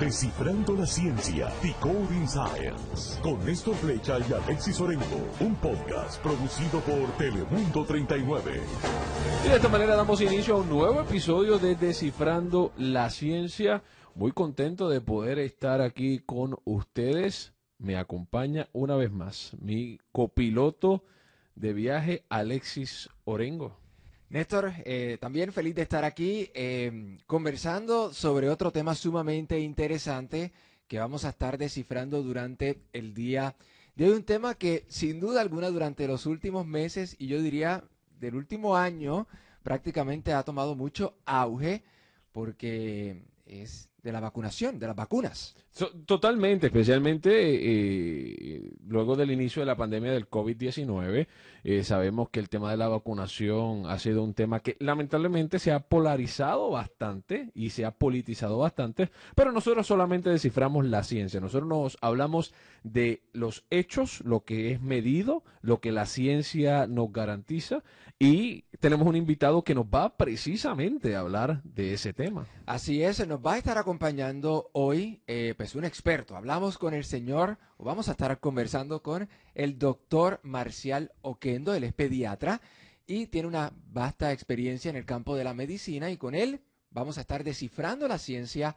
Descifrando la ciencia, Decoding Science, con Néstor Flecha y Alexis Orengo, un podcast producido por Telemundo 39. Y de esta manera damos inicio a un nuevo episodio de Descifrando la ciencia. Muy contento de poder estar aquí con ustedes. Me acompaña una vez más mi copiloto de viaje, Alexis Orengo. Néstor, eh, también feliz de estar aquí eh, conversando sobre otro tema sumamente interesante que vamos a estar descifrando durante el día de hoy. Un tema que sin duda alguna durante los últimos meses y yo diría del último año prácticamente ha tomado mucho auge porque es de la vacunación, de las vacunas. totalmente, especialmente eh, luego del inicio de la pandemia del COVID-19, eh, sabemos que el tema de la vacunación ha sido un tema que lamentablemente se ha polarizado bastante y se ha politizado bastante, pero nosotros solamente desciframos la ciencia, nosotros nos hablamos de los hechos, lo que es medido, lo que la ciencia nos garantiza y tenemos un invitado que nos va precisamente a hablar de ese tema. Así es, nos va a estar acompañando hoy eh, pues un experto. Hablamos con el señor, o vamos a estar conversando con el doctor Marcial Oquendo, él es pediatra y tiene una vasta experiencia en el campo de la medicina y con él vamos a estar descifrando la ciencia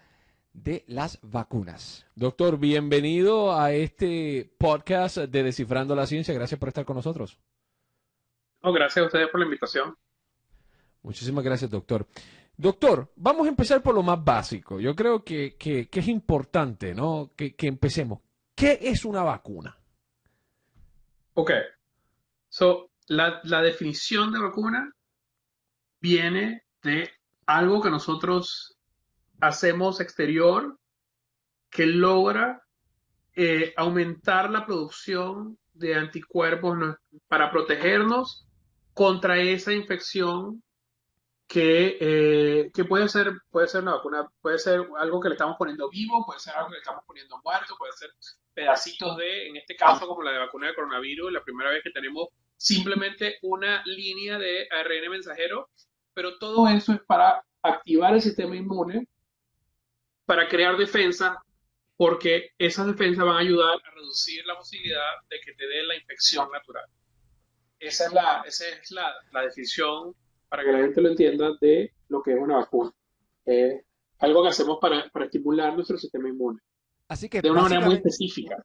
de las vacunas. Doctor, bienvenido a este podcast de Descifrando la Ciencia. Gracias por estar con nosotros. gracias a ustedes por la invitación. Muchísimas gracias, doctor. Doctor, vamos a empezar por lo más básico. Yo creo que, es importante, ¿no? Que, empecemos. ¿Qué es una vacuna? Ok. So, la, la definición de vacuna viene de algo que nosotros hacemos exterior que logra eh, aumentar la producción de anticuerpos para protegernos contra esa infección que, eh, que, puede ser puede ser una vacuna, puede ser algo que le estamos poniendo vivo, puede ser algo que le estamos poniendo muerto, puede ser pedacitos de, en este caso como la de vacuna de coronavirus, la primera vez que tenemos simplemente una línea de ARN mensajero, pero todo eso es para activar el sistema inmune para crear defensa, porque esas defensas van a ayudar a reducir la posibilidad de que te dé la infección natural. Esa es la, esa es la, la definición, para que la gente lo entienda, de lo que es una vacuna. Es algo que hacemos para, para estimular nuestro sistema inmune. Así que de una manera muy específica.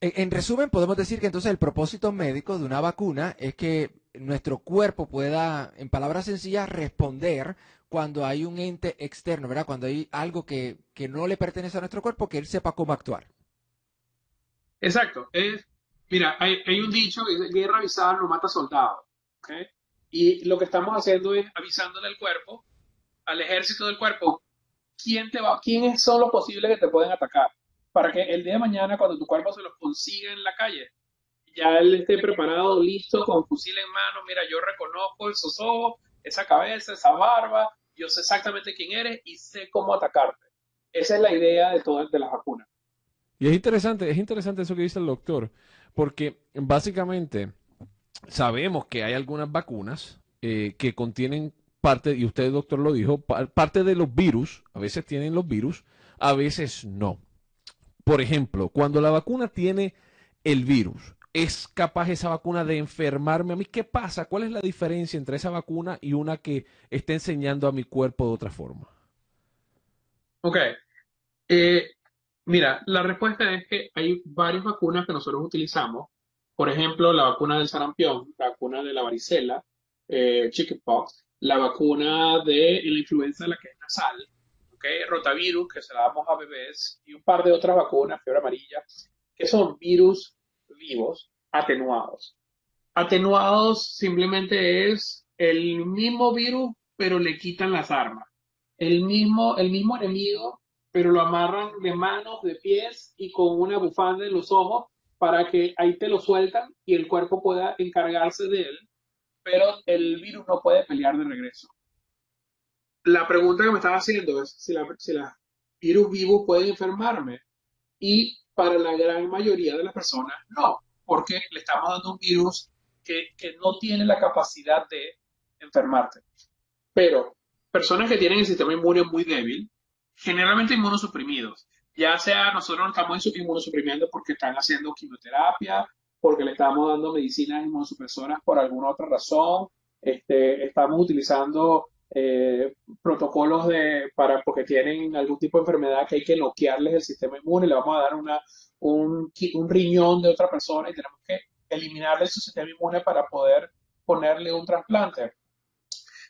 En, resumen, podemos decir que entonces el propósito médico de una vacuna es que nuestro cuerpo pueda, en palabras sencillas, responder cuando hay un ente externo, ¿verdad? Cuando hay algo que, no le pertenece a nuestro cuerpo, que él sepa cómo actuar. Exacto. Es, mira, hay, un dicho que dice, guerra avisada no mata soldado. Y lo que estamos haciendo es avisándole al cuerpo, al ejército del cuerpo, quién te va, quiénes son los posibles que te pueden atacar. Para que el día de mañana, cuando tu cuerpo se los consiga en la calle, ya él esté preparado, listo, con fusil en mano. Mira, yo reconozco esos ojos, esa cabeza, esa barba, yo sé exactamente quién eres y sé cómo atacarte. Esa es la idea de todas de las vacunas. Y es interesante, es interesante eso que dice el doctor, porque básicamente sabemos que hay algunas vacunas eh, que contienen parte, y usted doctor lo dijo, parte de los virus, a veces tienen los virus, a veces no. Por ejemplo, cuando la vacuna tiene el virus, ¿Es capaz esa vacuna de enfermarme a mí? ¿Qué pasa? ¿Cuál es la diferencia entre esa vacuna y una que está enseñando a mi cuerpo de otra forma? Ok. Eh, mira, la respuesta es que hay varias vacunas que nosotros utilizamos. Por ejemplo, la vacuna del sarampión, la vacuna de la varicela, eh, chickenpox, la vacuna de la influenza, la que es nasal, okay, rotavirus, que se la damos a bebés, y un par de otras vacunas, fiebre amarilla, que son virus vivos atenuados. Atenuados simplemente es el mismo virus, pero le quitan las armas. El mismo, el mismo enemigo, pero lo amarran de manos, de pies y con una bufanda en los ojos para que ahí te lo sueltan y el cuerpo pueda encargarse de él, pero el virus no puede pelear de regreso. La pregunta que me estaba haciendo es si, los virus vivos pueden enfermarme. Y para la gran mayoría de las personas no, porque le estamos dando un virus que, no tiene la capacidad de enfermarte. Pero personas que tienen el sistema inmune muy débil, generalmente inmunosuprimidos, Ya sea nosotros nos estamos inmunosuprimiendo porque están haciendo quimioterapia, porque le estamos dando medicinas inmunosupresoras por alguna otra razón, este, estamos utilizando eh, protocolos de, para, porque tienen algún tipo de enfermedad que hay que noquearles el sistema inmune, le vamos a dar una, un, un riñón de otra persona y tenemos que eliminarle su sistema inmune para poder ponerle un trasplante.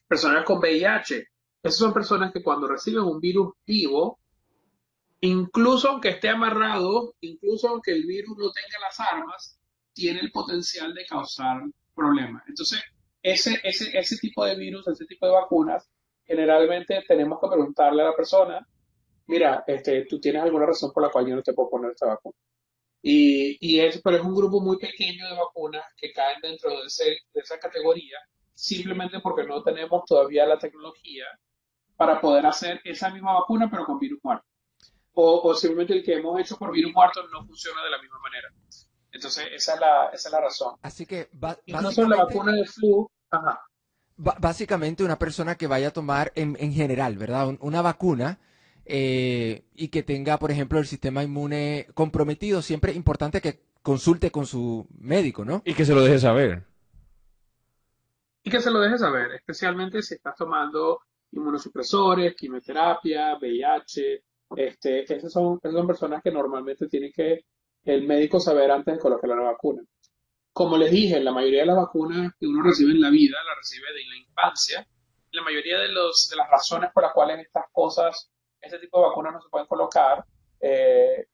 Personas con VIH, esas son personas que cuando reciben un virus vivo, incluso aunque esté amarrado, incluso aunque el virus no tenga las armas, tiene el potencial de causar problemas. Entonces, ese, ese, ese tipo de virus, ese tipo de vacunas, generalmente tenemos que preguntarle a la persona, mira, este, tú tienes alguna razón por la cual yo no te puedo poner esta vacuna. Y, y es, pero es un grupo muy pequeño de vacunas que caen dentro de, de esa categoría, simplemente porque no tenemos todavía la tecnología para poder hacer esa misma vacuna, pero con virus muerto. O, o simplemente el que hemos hecho por virus muerto no funciona de la misma manera. Entonces, esa es la, esa es la razón. Así que, incluso la vacuna de flu, ajá. Básicamente, una persona que vaya a tomar en, en general, ¿verdad? Una vacuna eh, y que tenga, por ejemplo, el sistema inmune comprometido, siempre es importante que consulte con su médico, ¿no? Y que se lo deje saber. Y que se lo deje saber, especialmente si estás tomando inmunosupresores, quimioterapia, VIH, este, esas son, personas que normalmente tienen que el médico saber antes de colocar la vacuna. Como les dije, la mayoría de las vacunas que uno recibe en la vida la recibe de la infancia. La mayoría de, los, de las razones por las cuales estas cosas, este tipo de vacunas no se pueden colocar, eh,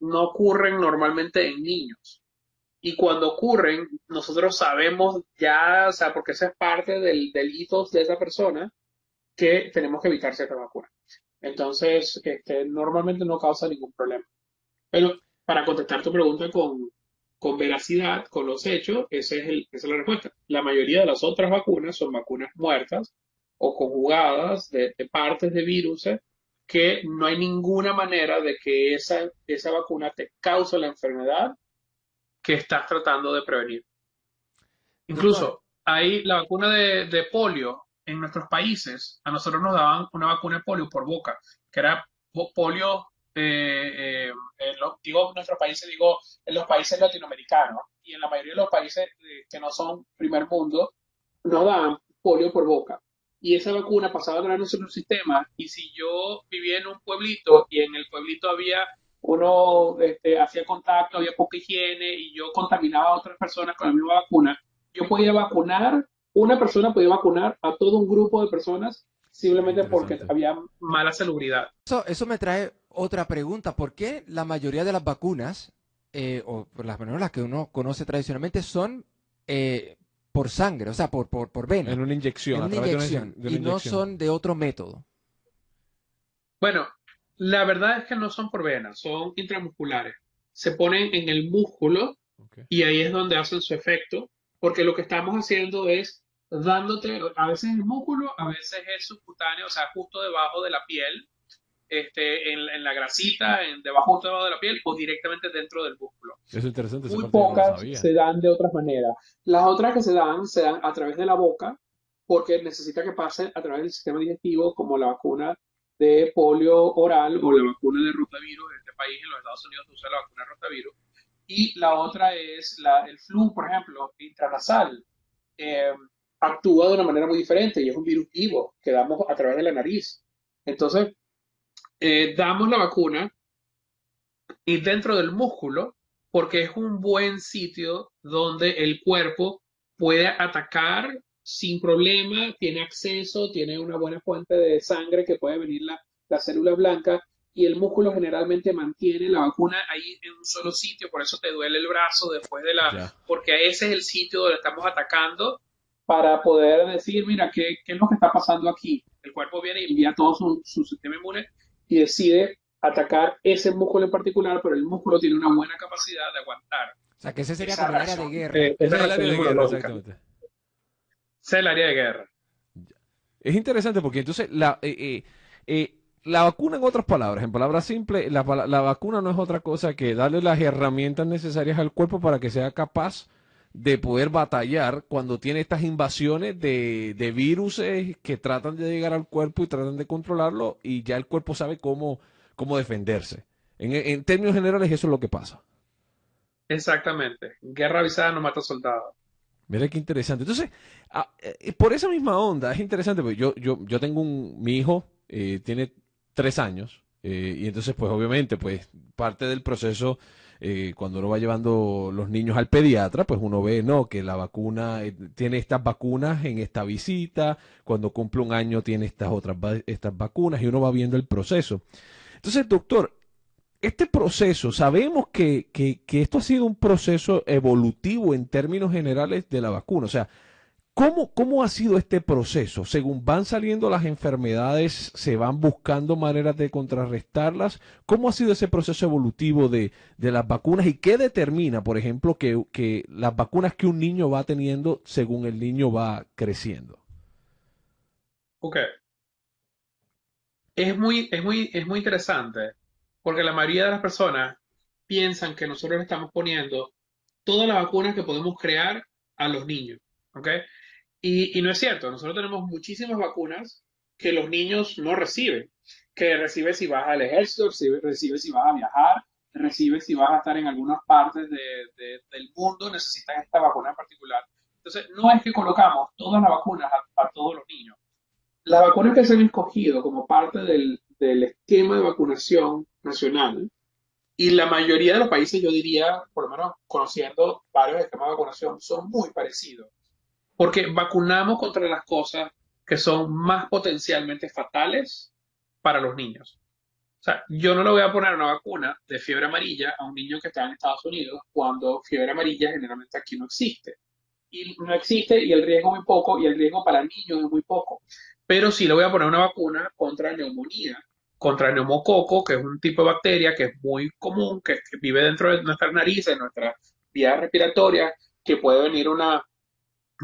no ocurren normalmente en niños. Y cuando ocurren, nosotros sabemos ya, o sea, porque esa es parte del, del de esa persona, que tenemos que evitar cierta vacuna. Entonces, este, normalmente no causa ningún problema. Pero para contestar tu pregunta con, con veracidad, con los hechos, ese es el, esa es la respuesta. La mayoría de las otras vacunas son vacunas muertas o conjugadas de, partes de virus que no hay ninguna manera de que esa, esa vacuna te cause la enfermedad que estás tratando de prevenir. Incluso hay la vacuna de, de polio en nuestros países, a nosotros nos daban una vacuna de polio por boca, que era polio eh, en digo en nuestros países, digo en los países latinoamericanos y en la mayoría de los países eh, que no son primer mundo, nos dan polio por boca. Y esa vacuna pasaba a través de nuestro sistema. Y si yo vivía en un pueblito y en el pueblito había uno este, hacía contacto, había poca higiene y yo contaminaba a otras personas con la misma vacuna, yo podía vacunar, una persona podía vacunar a todo un grupo de personas simplemente porque había mala salubridad. Eso, eso me trae otra pregunta, ¿por qué la mayoría de las vacunas, eh, o por las menos las que uno conoce tradicionalmente, son eh, por sangre, o sea, por, por, por vena? En una inyección. En una inyección, y no son de otro método. Bueno, la verdad es que no son por vena, son intramusculares. Se ponen en el músculo y ahí es donde hacen su efecto, porque lo que estamos haciendo es dándote, a veces el músculo, a veces es subcutáneo, o sea, justo debajo de la piel, este, en, la grasita, en, debajo, de la piel o directamente dentro del músculo. Es interesante. Muy pocas se dan de otras maneras. Las otras que se dan, se dan a través de la boca porque necesita que pase a través del sistema digestivo como la vacuna de polio oral o la vacuna de rotavirus. En este país, en los Estados Unidos, se usa la vacuna de rotavirus. Y la otra es la, el flu, por ejemplo, intranasal. Eh, actúa de una manera muy diferente y es un virus vivo que damos a través de la nariz. Entonces, eh, damos la vacuna y dentro del músculo porque es un buen sitio donde el cuerpo puede atacar sin problema, tiene acceso, tiene una buena fuente de sangre que puede venir la, la célula blanca y el músculo generalmente mantiene la vacuna ahí en un solo sitio, por eso te duele el brazo después de la, porque ese es el sitio donde estamos atacando para poder decir, mira, ¿qué, ¿qué, es lo que está pasando aquí? El cuerpo viene y envía todo su, su sistema inmune y decide atacar ese músculo en particular, pero el músculo tiene una buena capacidad de aguantar. O sea, que ese sería como el área de guerra. Eh, es el área de guerra, exactamente. Es el área de guerra. Es interesante porque entonces la, eh, eh, la vacuna, en otras palabras, en palabras simples, la, la, vacuna no es otra cosa que darle las herramientas necesarias al cuerpo para que sea capaz de poder batallar cuando tiene estas invasiones de, de virus que tratan de llegar al cuerpo y tratan de controlarlo y ya el cuerpo sabe cómo, cómo defenderse. En, términos generales, eso es lo que pasa. Exactamente. Guerra avisada no mata soldados. Mira qué interesante. Entonces, ah, eh, por esa misma onda, es interesante porque yo, yo, yo tengo un, mi hijo eh, tiene tres años eh, y entonces, pues obviamente, pues parte del proceso cuando uno va llevando los niños al pediatra, pues uno ve, no, que la vacuna tiene estas vacunas en esta visita, cuando cumple un año tiene estas otras estas vacunas y uno va viendo el proceso. Entonces, doctor, este proceso, sabemos que, esto ha sido un proceso evolutivo en términos generales de la vacuna. O sea, ¿cómo, ¿cómo ha sido este proceso? Según van saliendo las enfermedades, se van buscando maneras de contrarrestarlas. ¿Cómo ha sido ese proceso evolutivo de, las vacunas y qué determina, por ejemplo, que, que las vacunas que un niño va teniendo según el niño va creciendo? Ok. Es muy, es muy, es muy interesante porque la mayoría de las personas piensan que nosotros estamos poniendo todas las vacunas que podemos crear a los niños, ¿ok? Y, no es cierto, nosotros tenemos muchísimas vacunas que los niños no reciben, que reciben si vas al ejército, reciben si vas a viajar, reciben si vas a estar en algunas partes del mundo, necesitan esta vacuna en particular. Entonces, no es que colocamos todas las vacunas a, a todos los niños. Las vacunas que se han escogido como parte del, del esquema de vacunación nacional. Y la mayoría de los países, yo diría, por lo menos conociendo varios esquemas de vacunación, son muy parecidos. Porque vacunamos contra las cosas que son más potencialmente fatales para los niños. O sea, yo no le voy a poner una vacuna de fiebre amarilla a un niño que está en Estados Unidos cuando fiebre amarilla generalmente aquí no existe. Y no existe y el riesgo es muy poco y el riesgo para niños es muy poco. Pero sí le voy a poner una vacuna contra neumonía contra neumococo, que es un tipo de bacteria que es muy común, que, vive dentro de nuestras narices, nuestras vías respiratorias, que puede venir una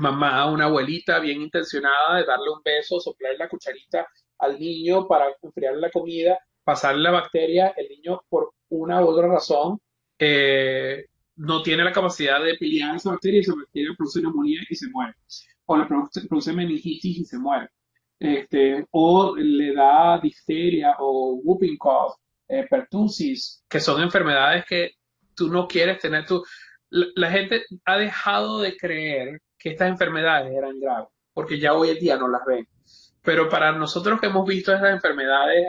mamá, una abuelita bien intencionada de darle un beso, soplar la cucharita al niño para enfriar la comida, pasarle la bacteria, el niño por una u otra razón eh, no tiene la capacidad de pelear esa bacteria y esa bacteria produce neumonía y se muere. O le produce meningitis y se muere este, o le da difteria o whooping cough, eh, pertussis, que son enfermedades que tú no quieres tener. Tú, la, gente ha dejado de creer que estas enfermedades eran graves, porque ya hoy en día no las ven. Pero para nosotros que hemos visto estas enfermedades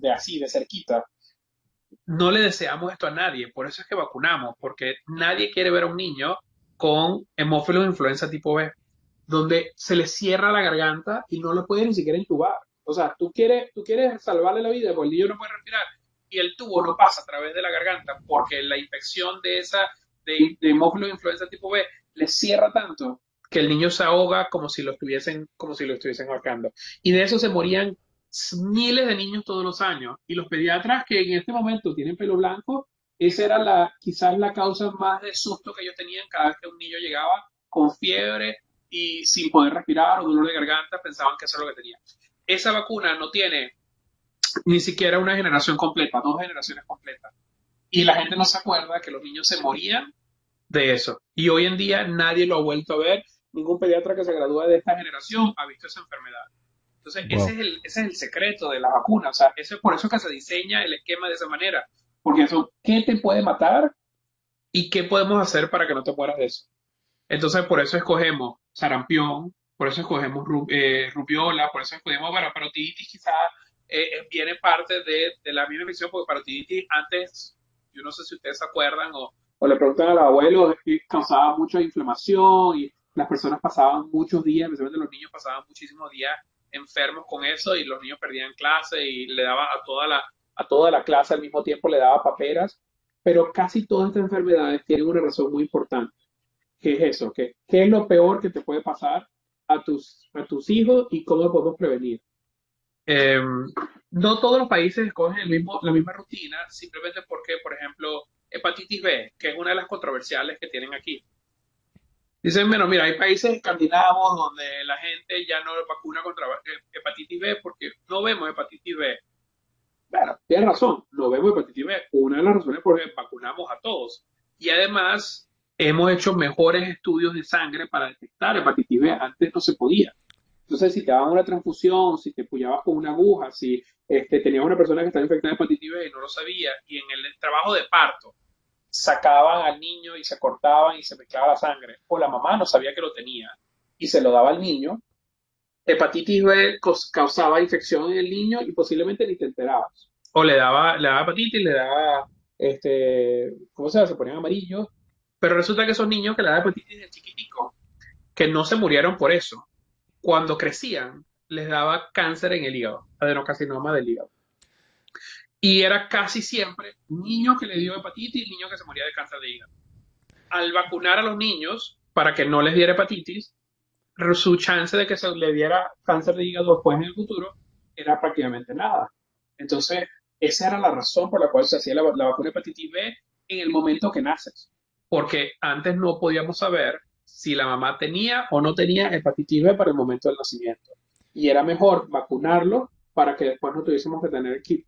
de así, de cerquita, no le deseamos esto a nadie. Por eso es que vacunamos, porque nadie quiere ver a un niño con hemófilos de influenza tipo B donde se le cierra la garganta y no lo puede ni siquiera intubar. O sea, tú quieres, tú quieres salvarle la vida porque el niño no puede respirar y el tubo no pasa a través de la garganta porque la infección de esa de, de hemófilo de influenza tipo B le cierra tanto que el niño se ahoga como si lo estuviesen como si lo estuviesen ahorcando. Y de eso se morían miles de niños todos los años y los pediatras que en este momento tienen pelo blanco, esa era la quizás la causa más de susto que ellos tenían cada vez que un niño llegaba con fiebre y sin poder respirar o dolor de garganta, pensaban que eso es lo que tenía. Esa vacuna no tiene ni siquiera una generación completa, dos generaciones completas. Y la gente no se acuerda que los niños se morían de eso. Y hoy en día nadie lo ha vuelto a ver. Ningún pediatra que se gradúe de esta generación ha visto esa enfermedad. Entonces, ese, es el, ese, es el, secreto de la vacuna. O sea, eso es por eso que se diseña el esquema de esa manera. Porque eso, ¿qué te puede matar? ¿Y qué podemos hacer para que no te mueras de eso? Entonces, por eso escogemos sarampión, por eso escogemos eh, rubiola, por eso escogemos para parotiditis, quizás eh, eh, viene parte de, la misma infección, porque parotiditis antes, yo no sé si ustedes se acuerdan o, o le preguntan a los abuelos, causaba mucha inflamación y las personas pasaban muchos días, especialmente los niños pasaban muchísimos días enfermos con eso y los niños perdían clase y le daba a toda la, a toda la clase al mismo tiempo le daba paperas, pero casi todas estas enfermedades tienen una razón muy importante ¿Qué es eso? ¿Qué, ¿Qué, es lo peor que te puede pasar a tus, a tus hijos y cómo podemos prevenir? Em, no todos los países escogen el mismo, la misma rutina, simplemente porque, por ejemplo, hepatitis B, que es una de las controversiales que tienen aquí. Dicen, bueno, mira, hay países escandinavos donde la gente ya no vacuna contra hepatitis B porque no vemos hepatitis B. Bueno, tienes razón, no vemos hepatitis B. Una de las razones por las que vacunamos a todos. Y además, hemos hecho mejores estudios de sangre para detectar hepatitis B. Antes no se podía. Entonces, si te daban una transfusión, si te puyabas con una aguja, si este, tenías una persona que estaba infectada de hepatitis B y no lo sabía, y en el trabajo de parto sacaban al niño y se cortaban y se mezclaba la sangre, o la mamá no sabía que lo tenía y se lo daba al niño, hepatitis B causaba infección en el niño y posiblemente ni te enterabas. O le daba, le daba hepatitis, le daba, este, ¿cómo se llama? Se ponían amarillos. Pero resulta que esos niños que le daban hepatitis de chiquitico, que no se murieron por eso, cuando crecían, les daba cáncer en el hígado, adenocarcinoma del hígado. Y era casi siempre niño que le dio hepatitis y niño que se moría de cáncer de hígado. Al vacunar a los niños para que no les diera hepatitis, su chance de que se le diera cáncer de hígado después en el futuro era prácticamente nada. Entonces, esa era la razón por la cual se hacía la, la vacuna hepatitis B en el momento que naces. Porque antes no podíamos saber si la mamá tenía o no tenía hepatitis B para el momento del nacimiento. Y era mejor vacunarlo para que después no tuviésemos que tener que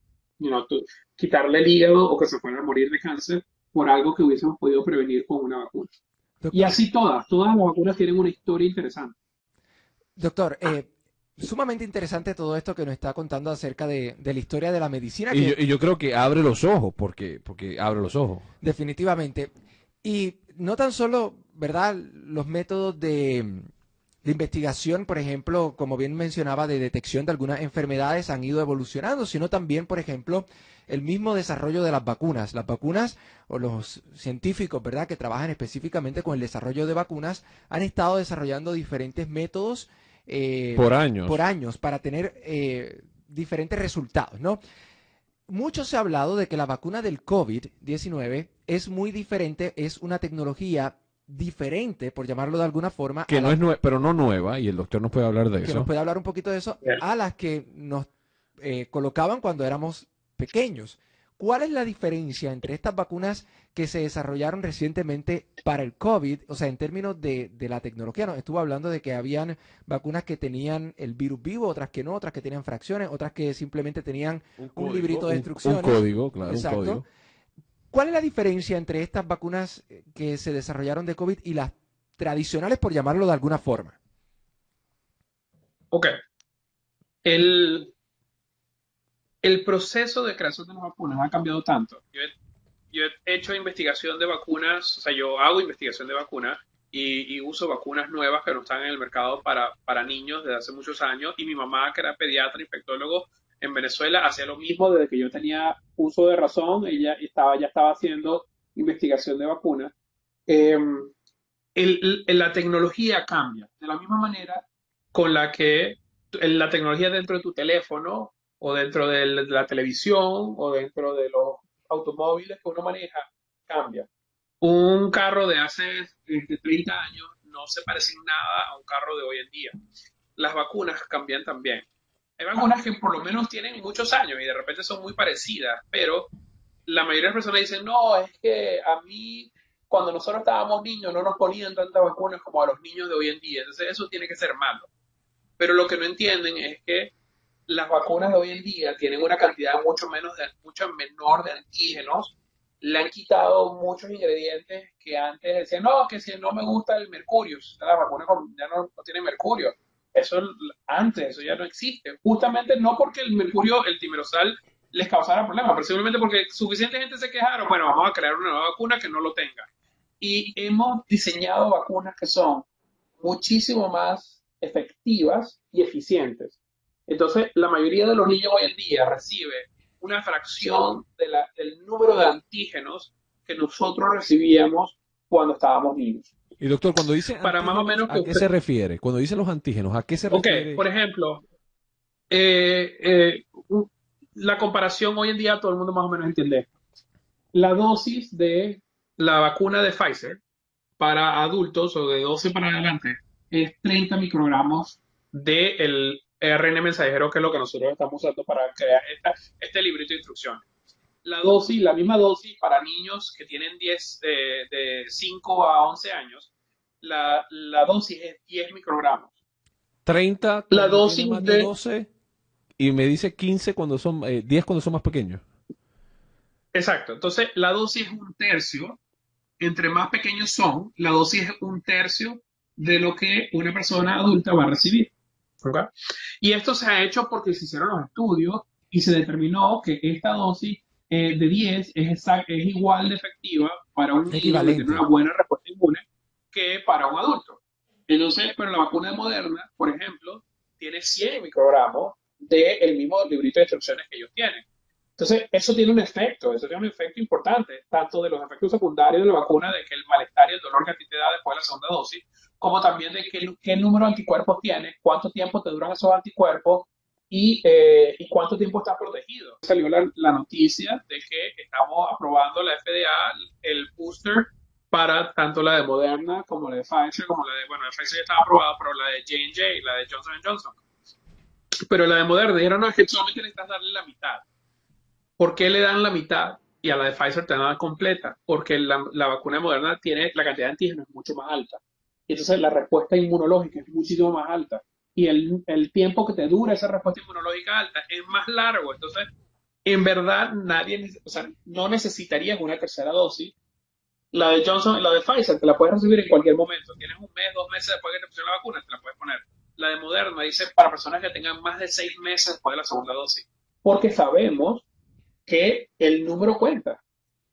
quitarle el hígado o que se fuera a morir de cáncer por algo que hubiésemos podido prevenir con una vacuna. Y así todas, todas las vacunas tienen una historia interesante. Doctor, eh, sumamente interesante todo esto que nos está contando acerca de, la historia de la medicina. Y, yo, creo que abre los ojos, porque, porque abre los ojos. Definitivamente. Y no tan solo, ¿verdad? Los métodos de, investigación, por ejemplo, como bien mencionaba, de detección de algunas enfermedades han ido evolucionando, sino también, por ejemplo, el mismo desarrollo de las vacunas. Las vacunas o los científicos, ¿verdad?, que trabajan específicamente con el desarrollo de vacunas, han estado desarrollando diferentes métodos. Eh, por años. Por años, para tener eh, diferentes resultados, ¿no? Mucho se ha hablado de que la vacuna del COVID-19 es muy diferente, es una tecnología diferente, por llamarlo de alguna forma. Que no es pero no nueva, y el doctor nos puede hablar de eso. Que nos puede hablar un poquito de eso, a las que nos eh, colocaban cuando éramos pequeños. ¿Cuál es la diferencia entre estas vacunas que se desarrollaron recientemente para el COVID? O sea, en términos de, la tecnología, nos estuvo hablando de que habían vacunas que tenían el virus vivo, otras que no, otras que tenían fracciones, otras que simplemente tenían un, librito de instrucciones. Un, código, claro, un código. ¿Cuál es la diferencia entre estas vacunas que se desarrollaron de COVID y las tradicionales, por llamarlo de alguna forma? Ok. El, el proceso de creación de las vacunas ha cambiado tanto. Yo he, hecho investigación de vacunas, o sea, yo hago investigación de vacunas y, uso vacunas nuevas que no están en el mercado para, para niños desde hace muchos años. Y mi mamá, que era pediatra, infectólogo en Venezuela, hacía lo mismo desde que yo tenía uso de razón. Ella estaba, ya estaba haciendo investigación de vacunas. Em, la tecnología cambia de la misma manera con la que la tecnología dentro de tu teléfono o dentro de la televisión o dentro de los automóviles que uno maneja, cambia. Un carro de hace 30 este, años no se parece en nada a un carro de hoy en día. Las vacunas cambian también. Hay vacunas que por lo menos tienen muchos años y de repente son muy parecidas, pero la mayoría de las personas dicen, no, es que a mí cuando nosotros estábamos niños no nos ponían tantas vacunas como a los niños de hoy en día. Entonces eso tiene que ser malo. Pero lo que no entienden es que las vacunas de hoy en día tienen una cantidad mucho menos de, mucho menor de antígenos. Le han quitado muchos ingredientes que antes decían, no, que si no me gusta el mercurio, la vacuna ya no, tiene mercurio. Eso antes, eso ya no existe. Justamente no porque el mercurio, el timerosal, les causara problemas, pero simplemente porque suficiente gente se quejaron, bueno, vamos a crear una nueva vacuna que no lo tenga. Y hemos diseñado vacunas que son muchísimo más efectivas y eficientes. Entonces, la mayoría de los niños hoy en día recibe una fracción del número de antígenos que nosotros recibíamos cuando estábamos niños. Y doctor, cuando dice Para más o menos ¿a qué se refiere? Cuando dice los antígenos, ¿a qué se refiere? Ok, por ejemplo, eh, eh, la comparación hoy en día todo el mundo más o menos entiende. La dosis de la vacuna de Pfizer para adultos o de 12 para adelante es 30 microgramos del RN mensajero, que es lo que nosotros estamos usando para crear este librito de instrucciones. La dosis, la misma dosis para niños que tienen 10, de 5 a 11 años, la, dosis es 10 microgramos. 30 la dosis de 12 y me dice 15 cuando son 10 eh, cuando son más pequeños. Exacto, entonces la dosis es un tercio, entre más pequeños son, la dosis es un tercio de lo que una persona adulta va a recibir. Y esto se ha hecho porque se hicieron los estudios y se determinó que esta dosis eh, de 10 es, es igual de efectiva para un niño que tiene una buena respuesta inmune que para un adulto. Entonces, pero la vacuna de Moderna, por ejemplo, tiene 100 microgramos del mismo librito de instrucciones que ellos tienen. Entonces, eso tiene un efecto, eso tiene un efecto importante, tanto de los efectos secundarios de la vacuna, de que el malestar y el dolor que a ti te da después de la segunda dosis, como también de qué, qué número de anticuerpos tienes, cuánto tiempo te duran esos anticuerpos y, eh, y cuánto tiempo estás protegido. Salió la, la, noticia de que estamos aprobando la FDA el booster para tanto la de Moderna como la de Pfizer, como la de, bueno, la de Pfizer ya estaba aprobada, pero la de J&J, la de Johnson Johnson. Pero la de Moderna dijeron, no, es que solamente necesitas darle la mitad. ¿Por qué le dan la mitad y a la de Pfizer te dan completa? Porque la, la vacuna de Moderna tiene la cantidad de antígenos mucho más alta. Y entonces la respuesta inmunológica es muchísimo más alta. Y el, el tiempo que te dura esa respuesta inmunológica alta es más largo. Entonces, en verdad, nadie, o sea, no necesitarías una tercera dosis la de Johnson y la de Pfizer te la puedes recibir en cualquier momento. Tienes un mes, dos meses después que te pusieron la vacuna, te la puedes poner. La de Moderna dice para personas que tengan más de seis meses después de la segunda dosis. Porque sabemos que el número cuenta.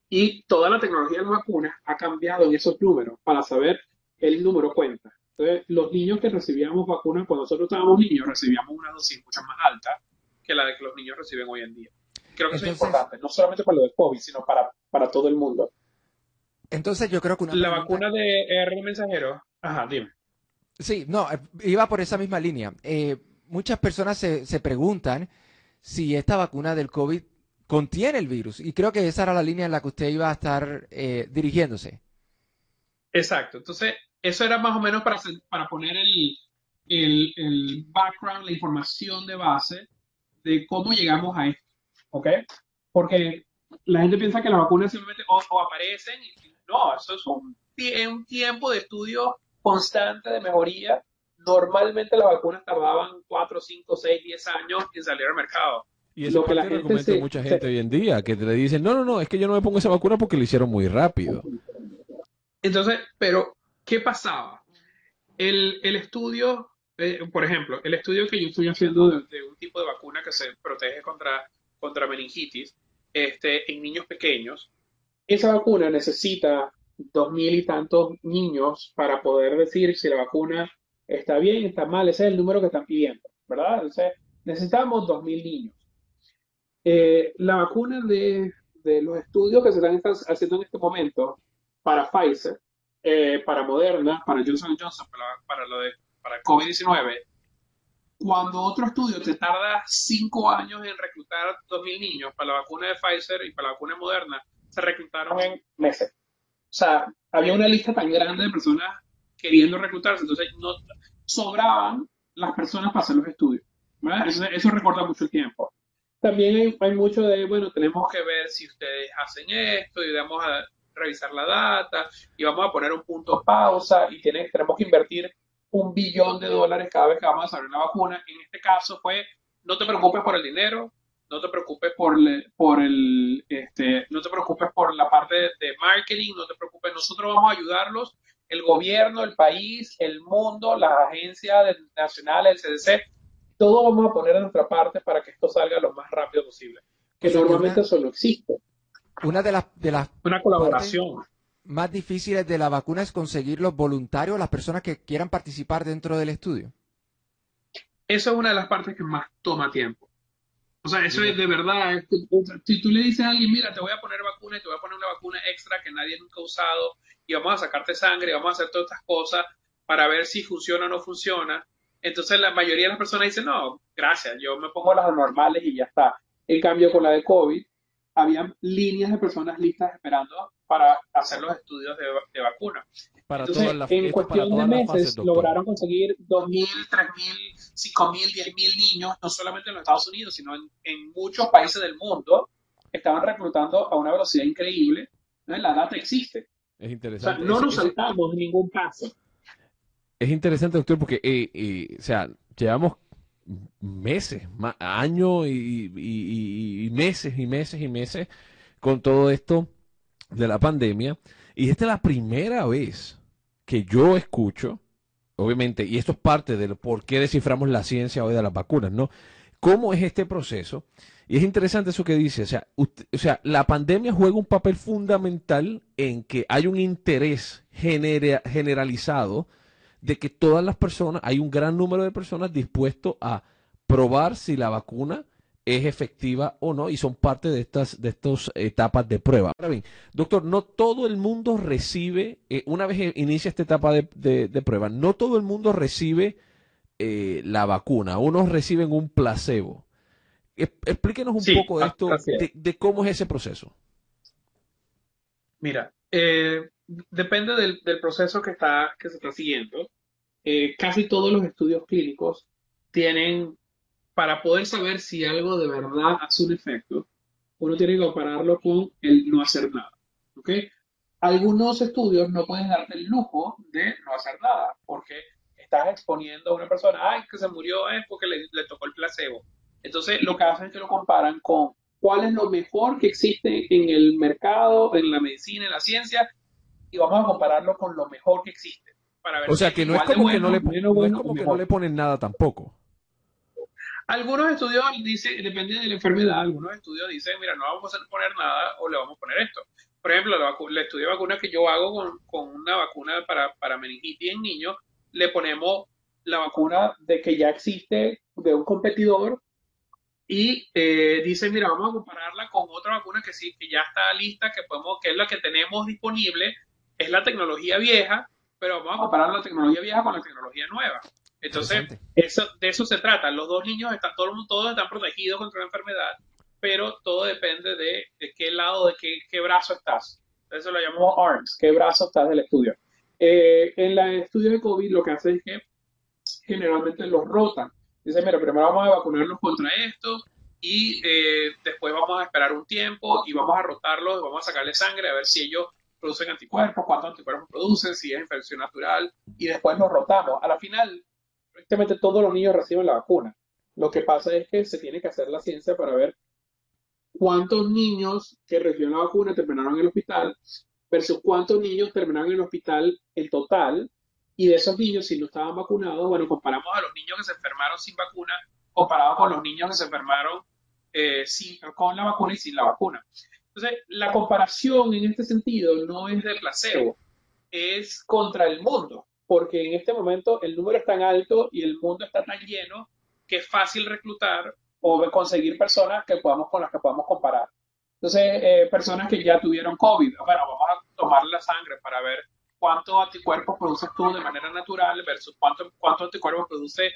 Y toda la tecnología de las vacunas ha cambiado en esos números para saber el número cuenta. Entonces, los niños que recibíamos vacunas cuando nosotros estábamos niños recibíamos una dosis mucho más alta que la de que los niños reciben hoy en día. Creo que eso es importante, no solamente para lo de COVID, sino para, para todo el mundo. Entonces yo creo que una La vacuna de R mensajero. Ajá, dime. Sí, no, eh, iba por esa misma línea. Eh, muchas personas se, se, preguntan si esta vacuna del COVID contiene el virus. Y creo que esa era la línea en la que usted iba a estar eh, dirigiéndose. Exacto. Entonces, eso era más o menos para, para poner el, el, el, background, la información de base de cómo llegamos a esto. ¿Ok? Porque la gente piensa que las vacunas simplemente o, o aparecen y no, eso es un, un tiempo de estudio constante de mejoría. Normalmente las vacunas tardaban 4, 5, 6, 10 años en salir al mercado. Y eso es lo que se, mucha gente hoy en día, que le dicen, no, no, no, es que yo no me pongo esa vacuna porque lo hicieron muy rápido. Entonces, pero, ¿qué pasaba? El, el estudio, eh, por ejemplo, el estudio que yo estoy haciendo de, de, un tipo de vacuna que se protege contra, contra meningitis este, en niños pequeños, esa vacuna necesita dos mil y tantos niños para poder decir si la vacuna está bien, está mal. Ese es el número que están pidiendo, ¿verdad? Entonces, necesitamos dos mil niños. Eh, la vacuna de, de, los estudios que se están haciendo en este momento para Pfizer, eh, para Moderna, para Johnson Johnson, para, para lo de para COVID-19, cuando otro estudio te tarda cinco años en reclutar dos mil niños para la vacuna de Pfizer y para la vacuna Moderna, se reclutaron en meses. O sea, había una lista tan grande de personas queriendo reclutarse, entonces no sobraban las personas para hacer los estudios. Eso, eso, recorta mucho el tiempo. También hay, hay, mucho de, bueno, tenemos que ver si ustedes hacen esto y vamos a revisar la data y vamos a poner un punto pausa y tiene, tenemos que invertir un billón de dólares cada vez que vamos a hacer una vacuna. En este caso fue, no te preocupes por el dinero, no te preocupes por, por el, este, no te preocupes por la parte de, marketing, no te preocupes, nosotros vamos a ayudarlos, el gobierno, el país, el mundo, las agencias nacionales, el CDC, todo vamos a poner de nuestra parte para que esto salga lo más rápido posible. Que normalmente eso no existe. Una de las, de las una colaboración más difíciles de la vacuna es conseguir los voluntarios, las personas que quieran participar dentro del estudio. Eso es una de las partes que más toma tiempo o sea, eso es de verdad. Si tú le dices a alguien, mira, te voy a poner vacuna y te voy a poner una vacuna extra que nadie nunca ha usado y vamos a sacarte sangre y vamos a hacer todas estas cosas para ver si funciona o no funciona. Entonces la mayoría de las personas dicen, no, gracias, yo me pongo las normales y ya está. En cambio, con la de COVID, había líneas de personas listas esperando para hacer los estudios de, de vacuna. Para Entonces, las, en cuestión de meses lograron conseguir 2.000, 3.000, 5.000, 10.000 niños, no solamente en los Estados Unidos, sino en, en, muchos países del mundo, estaban reclutando a una velocidad increíble. Entonces, la data existe. Es interesante. O sea, no nos saltamos ningún paso. Es interesante, doctor, porque, eh, eh, o sea, llevamos meses, años y, meses y meses y meses con todo esto de la pandemia. Y esta es la primera vez que yo escucho obviamente, y esto es parte de por qué desciframos la ciencia hoy de las vacunas, ¿no? ¿Cómo es este proceso? Y es interesante eso que dice, o sea, o sea, la pandemia juega un papel fundamental en que hay un interés generalizado de que todas las personas, hay un gran número de personas dispuestos a probar si la vacuna es efectiva o no y son parte de estas de estas etapas de prueba. Ahora bien, doctor, no todo el mundo recibe, eh, una vez inicia esta etapa de, prueba, no todo el mundo recibe eh, la vacuna, unos reciben un placebo. Explíquenos un poco de esto, de, cómo es ese proceso. Mira, eh, depende del, proceso que, está, que se está siguiendo. casi todos los estudios clínicos tienen para poder saber si algo de verdad hace un efecto, uno tiene que compararlo con el no hacer nada. ¿ok? Algunos estudios no pueden darte el lujo de no hacer nada, porque estás exponiendo a una persona, ay, que se murió es porque le, tocó el placebo. Entonces, lo que hacen es que lo comparan con cuál es lo mejor que existe en el mercado, en la medicina, en la ciencia, y vamos a compararlo con lo mejor que existe. Para ver o sea, que no es como, que no, le, como que no le ponen nada tampoco. Algunos estudios dicen, depende de la enfermedad, algunos estudios dicen, mira, no vamos a poner nada o le vamos a poner esto. Por ejemplo, el estudio de vacunas que yo hago con, con una vacuna para, para meningitis en niños, le ponemos la vacuna de que ya existe de un competidor y eh, dice, mira, vamos a compararla con otra vacuna que sí, que ya está lista, que podemos, que es la que tenemos disponible, es la tecnología vieja, pero vamos a comparar la tecnología vieja con la tecnología nueva. Entonces, eso, de eso se trata. Los dos niños están, todo, todos están protegidos contra la enfermedad, pero todo depende de, de qué lado, de qué, qué, brazo estás. Eso lo llamamos ARMS, qué brazo estás del estudio. Eh, en el estudio de COVID lo que hace es que generalmente los rotan. Dicen, mira, primero vamos a vacunarlos contra esto y eh, después vamos a esperar un tiempo y vamos a rotarlos, vamos a sacarle sangre a ver si ellos producen anticuerpos, cuántos anticuerpos producen, si es infección natural y después los rotamos. A la final, prácticamente todos los niños reciben la vacuna. Lo que pasa es que se tiene que hacer la ciencia para ver cuántos niños que recibieron la vacuna terminaron en el hospital versus cuántos niños terminaron en el hospital en total. Y de esos niños, si no estaban vacunados, bueno, comparamos a los niños que se enfermaron sin vacuna comparado con los niños que se enfermaron eh, con la vacuna y sin la vacuna. Entonces, la comparación en este sentido no es de placebo, es contra el mundo porque en este momento el número es tan alto y el mundo está tan lleno que es fácil reclutar o conseguir personas que podamos, con las que podamos comparar. Entonces, eh, personas que ya tuvieron COVID, bueno, vamos a tomar la sangre para ver cuántos anticuerpos produces tú de manera natural versus cuántos cuánto anticuerpos produce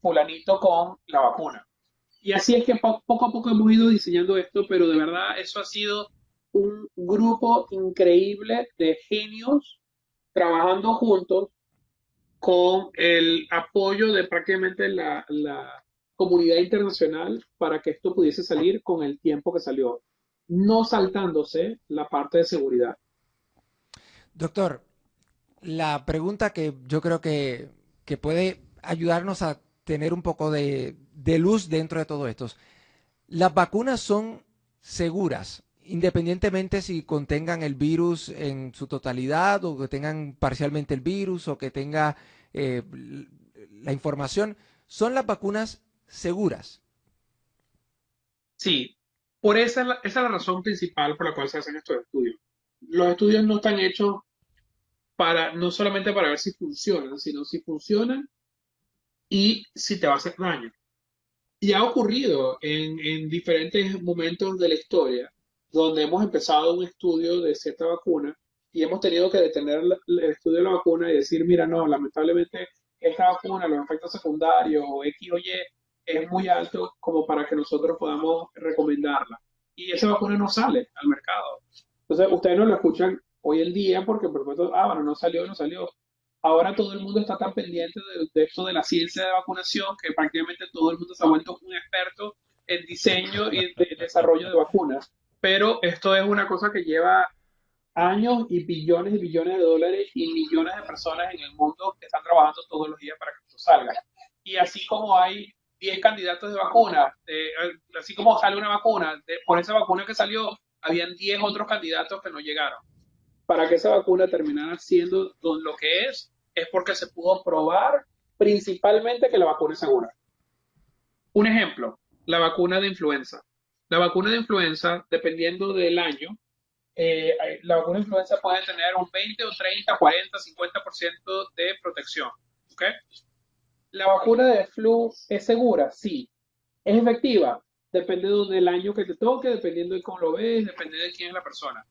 fulanito con la vacuna. Y así es que poco a poco hemos ido diseñando esto, pero de verdad eso ha sido un grupo increíble de genios trabajando juntos con el apoyo de prácticamente la, comunidad internacional para que esto pudiese salir con el tiempo que salió, no saltándose la parte de seguridad. Doctor, la pregunta que yo creo que, puede ayudarnos a tener un poco de, de, luz dentro de todo esto. ¿Las vacunas son seguras, independientemente si contengan el virus en su totalidad o que tengan parcialmente el virus o que tenga eh, la información, ¿son las vacunas seguras? Sí, por esa, esa es la razón principal por la cual se hacen estos estudios. Los estudios no están hechos para, no solamente para ver si funcionan, sino si funcionan y si te va a hacer daño. Y ha ocurrido en, en diferentes momentos de la historia donde hemos empezado un estudio de cierta vacuna y hemos tenido que detener el estudio de la vacuna y decir, mira, no, lamentablemente esta vacuna, los efectos secundarios o X o Y es muy alto como para que nosotros podamos recomendarla. Y esa vacuna no sale al mercado. Entonces, ustedes no lo escuchan hoy en día porque, por supuesto, ah, bueno, no salió, no salió. Ahora todo el mundo está tan pendiente de, esto de la ciencia de vacunación que prácticamente todo el mundo se ha vuelto un experto en diseño y de desarrollo de vacunas. Pero esto es una cosa que lleva años y billones y billones de dólares y millones de personas en el mundo que están trabajando todos los días para que esto salga. Y así como hay 10 candidatos de vacuna, así como sale una vacuna, por esa vacuna que salió, habían 10 otros candidatos que no llegaron. Para que esa vacuna terminara siendo lo que es, es porque se pudo probar principalmente que la vacuna es segura. Un ejemplo, la vacuna de influenza. La vacuna de influenza, dependiendo del año, eh, la vacuna de influenza puede tener un 20 o 30, 40, 50% de protección. ¿okay? ¿La vacuna de flu es segura? Sí. ¿Es efectiva? Dependiendo del año que te toque, dependiendo de cómo lo ves, depende de quién es la persona.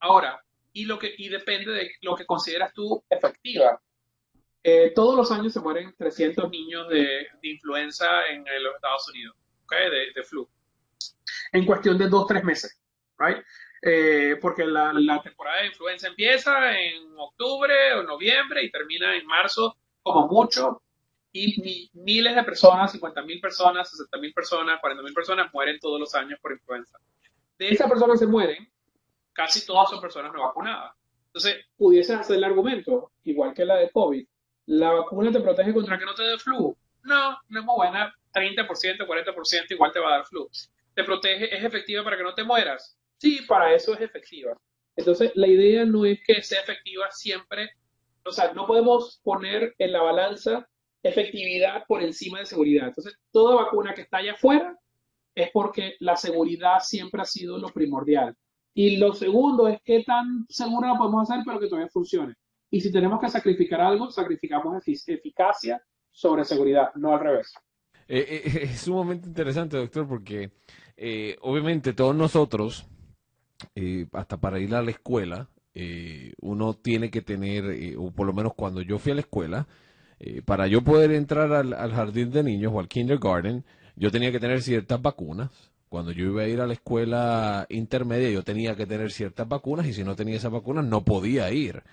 Ahora, y, lo que, y depende de lo que consideras tú efectiva. Eh, todos los años se mueren 300 niños de, influenza en los Estados Unidos, ¿okay? de, de flu en cuestión de dos, tres meses, right? Eh, porque la, temporada de influenza empieza en octubre o noviembre y termina en marzo como mucho y miles de personas, 50 mil personas, 60 mil personas, 40 mil personas mueren todos los años por influenza. De esas personas se mueren, casi todas son personas no vacunadas. Entonces, pudiesen hacer el argumento, igual que la de COVID, ¿la vacuna te protege contra que no te dé flu? No, no es muy buena, 30%, 40% igual te va a dar flu te protege, es efectiva para que no te mueras. Sí, para eso es efectiva. Entonces, la idea no es que sea efectiva siempre, o sea, no podemos poner en la balanza efectividad por encima de seguridad. Entonces, toda vacuna que está allá afuera es porque la seguridad siempre ha sido lo primordial. Y lo segundo es qué tan segura la podemos hacer, pero que todavía funcione. Y si tenemos que sacrificar algo, sacrificamos eficacia sobre seguridad, no al revés. Eh, eh, es sumamente interesante, doctor, porque eh, obviamente todos nosotros, eh, hasta para ir a la escuela, eh, uno tiene que tener, o por lo menos cuando yo fui a la escuela, para yo poder entrar al, jardín de niños o al kindergarten, yo tenía que tener ciertas vacunas. Cuando yo iba a ir a la escuela intermedia, yo tenía que tener ciertas vacunas y si no tenía esas vacunas no podía ir.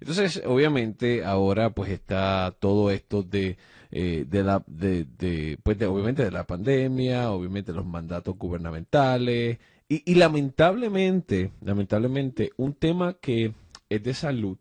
Entonces, obviamente, ahora pues está todo esto de eh, de la, de, pues de, obviamente de la pandemia, obviamente los mandatos gubernamentales y, y lamentablemente, lamentablemente, un tema que es de salud,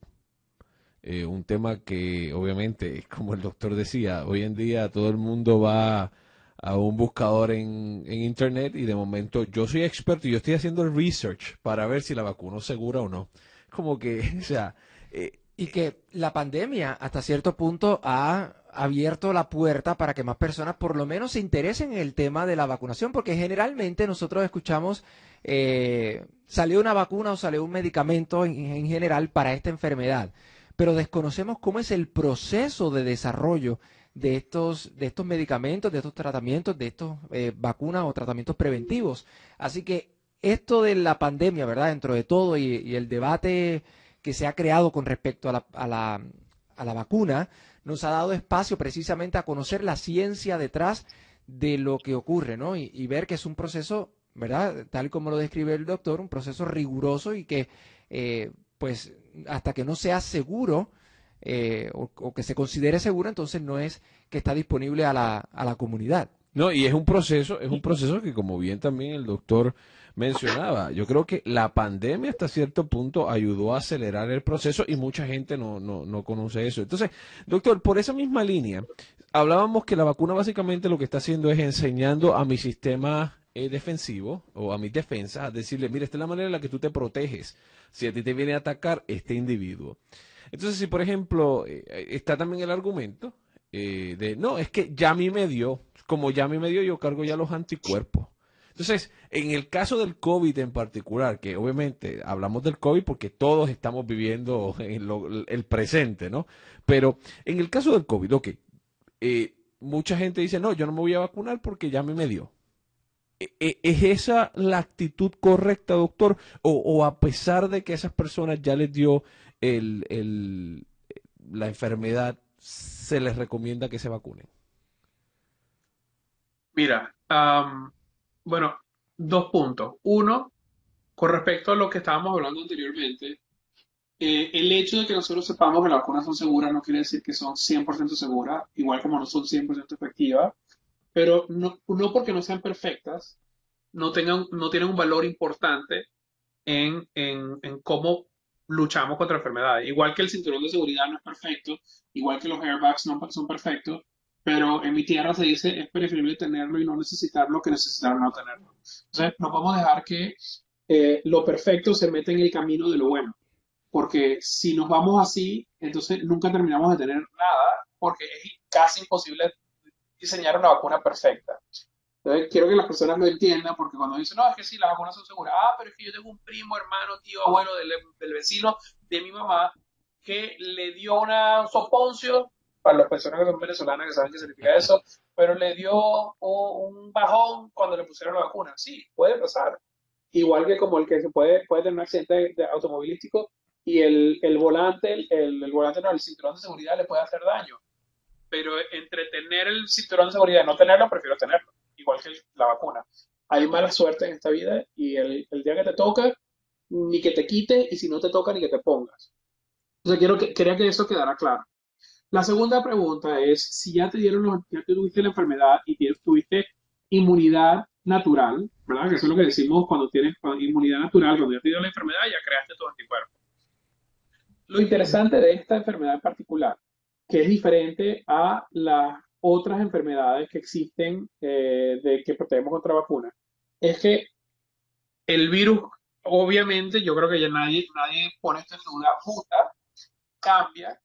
eh, un tema que obviamente, como el doctor decía, hoy en día todo el mundo va a un buscador en, en, internet y de momento yo soy experto y yo estoy haciendo el research para ver si la vacuna es segura o no. Como que, o sea... Eh, y que la pandemia hasta cierto punto ha abierto la puerta para que más personas por lo menos se interesen en el tema de la vacunación, porque generalmente nosotros escuchamos, eh, salió una vacuna o salió un medicamento en, general para esta enfermedad, pero desconocemos cómo es el proceso de desarrollo de estos, de estos medicamentos, de estos tratamientos, de estos eh, vacunas o tratamientos preventivos. Así que esto de la pandemia, ¿verdad? Dentro de todo y, el debate que se ha creado con respecto a la, a la, a la vacuna, nos ha dado espacio precisamente a conocer la ciencia detrás de lo que ocurre, ¿no? Y, ver que es un proceso, ¿verdad? Tal y como lo describe el doctor, un proceso riguroso y que, eh, pues, hasta que no sea seguro eh, o, que se considere seguro, entonces no es que está disponible a la, a la comunidad. No, y es un proceso, es un proceso que como bien también el doctor mencionaba. Yo creo que la pandemia hasta cierto punto ayudó a acelerar el proceso y mucha gente no, no, no conoce eso. Entonces, doctor, por esa misma línea, hablábamos que la vacuna básicamente lo que está haciendo es enseñando a mi sistema eh, defensivo o a mis defensas a decirle, mira, esta es la manera en la que tú te proteges si a ti te viene a atacar este individuo. Entonces, si por ejemplo eh, está también el argumento eh, de, no, es que ya a mí me dio, como ya a mí me dio, yo cargo ya los anticuerpos. Entonces, en el caso del COVID en particular, que obviamente hablamos del COVID porque todos estamos viviendo en el presente, ¿no? Pero en el caso del COVID, ok, eh, mucha gente dice, no, yo no me voy a vacunar porque ya me dio. E, e, ¿Es esa la actitud correcta, doctor? O, a pesar de que a esas personas ya les dio el, la enfermedad, se les recomienda que se vacunen? Mira, bueno, dos puntos. Uno, con respecto a lo que estábamos hablando anteriormente, eh, el hecho de que nosotros sepamos que las vacunas son seguras no quiere decir que son 100% seguras, igual como no son 100% efectivas, pero no, porque no sean perfectas, no, tengan, no tienen un valor importante en, en, en cómo luchamos contra enfermedades. Igual que el cinturón de seguridad no es perfecto, igual que los airbags no son perfectos, pero en mi tierra se dice es preferible tenerlo y no necesitarlo que necesitar no tenerlo. Entonces, no podemos dejar que eh, lo perfecto se meta en el camino de lo bueno. porque si nos vamos así, entonces nunca terminamos de tener nada, porque es casi imposible diseñar una vacuna perfecta. Entonces, quiero que las personas lo entiendan, porque cuando dicen, no, es que sí, las vacunas son seguras. Ah, pero es que yo tengo un primo, hermano, tío, abuelo del, del vecino de mi mamá que le dio una soponcio, para las personas que son venezolanas que saben qué significa eso, pero le dio un bajón cuando le pusieron la vacuna. Sí, puede pasar. Igual que como el que se puede, puede tener un accidente automovilístico y el, el volante, el, el, volante no, el cinturón de seguridad le puede hacer daño. Pero entre tener el cinturón de seguridad y no tenerlo, prefiero tenerlo, igual que la vacuna. Hay mala suerte en esta vida y el, el día que te toca, ni que te quite y si no te toca, ni que te pongas. Entonces quiero que, quería que eso quedara claro. La segunda pregunta es, si ya te dieron los, ya tuviste la enfermedad y tuviste inmunidad natural, ¿verdad? Que eso es lo que decimos cuando tienes inmunidad natural, cuando ya te dio la enfermedad, ya creaste tu anticuerpo. Lo interesante de esta enfermedad en particular, que es diferente a las otras enfermedades que existen eh, de que protegemos contra vacuna, es que el virus, obviamente, yo creo que ya nadie, nadie pone esto en duda, muta, cambia,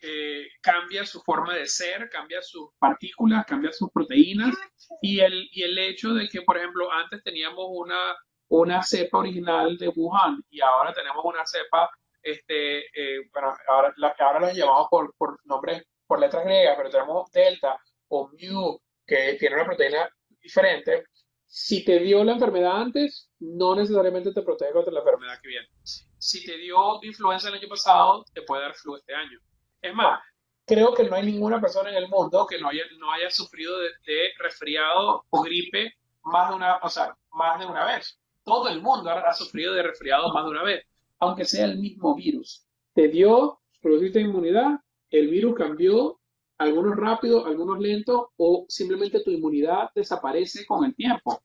eh, cambia su forma de ser, cambia sus partículas, cambia sus proteínas y el, y el hecho de que, por ejemplo, antes teníamos una, una cepa original de Wuhan y ahora tenemos una cepa este, eh, bueno, ahora, la, ahora las llamamos por, por nombres, por letras griegas, pero tenemos delta o mu, que tiene una proteína diferente. Si te dio la enfermedad antes, no necesariamente te protege contra la enfermedad que viene. Si te dio influenza el año pasado, te puede dar flu este año. Es más, creo que no hay ninguna persona en el mundo que no haya, no haya sufrido de, resfriado o gripe más de una, o más de una vez. Todo el mundo ha, ha sufrido de resfriado más de una vez aunque sea el mismo virus. Te dio, produciste inmunidad, el virus cambió, algunos rápido, algunos lento, o simplemente tu inmunidad desaparece con el tiempo.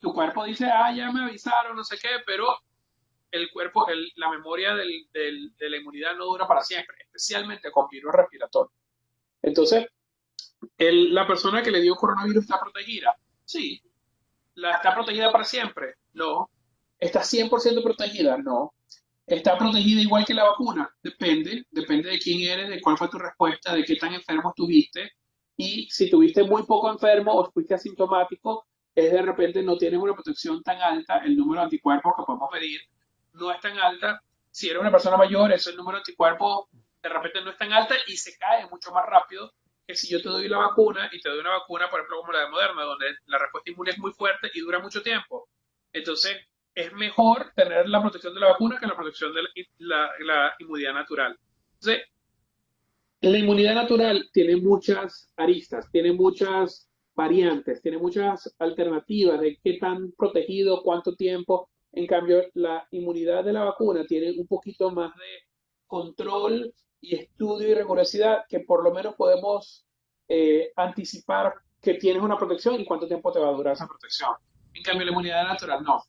Tu cuerpo dice, ah, ya me avisaron, no sé qué, pero el cuerpo, la memoria de la inmunidad no dura para siempre, especialmente con virus respiratorio. Entonces, la persona que le dio coronavirus está protegida. Sí. ¿La está protegida para siempre? No. ¿Está 100% protegida? No. ¿Está protegida igual que la vacuna? Depende, depende de quién eres, de cuál fue tu respuesta, de qué tan enfermo estuviste. Y si tuviste muy poco enfermo o fuiste asintomático, es de repente no tienes una protección tan alta, el número de anticuerpos que podemos medir no es tan alta. Si eres una persona mayor, ese número de anticuerpos de repente no es tan alta y se cae mucho más rápido que si yo te doy la vacuna y te doy una vacuna, por ejemplo, como la de Moderna, donde la respuesta inmune es muy fuerte y dura mucho tiempo. Entonces, es mejor tener la protección de la vacuna que la protección de la, inmunidad natural. Entonces, la inmunidad natural tiene muchas aristas, tiene muchas variantes, tiene muchas alternativas de qué tan protegido, cuánto tiempo. En cambio, la inmunidad de la vacuna tiene un poquito más de control y estudio y rigurosidad que por lo menos podemos eh, anticipar que tienes una protección y cuánto tiempo te va a durar esa protección. En cambio, la inmunidad natural no.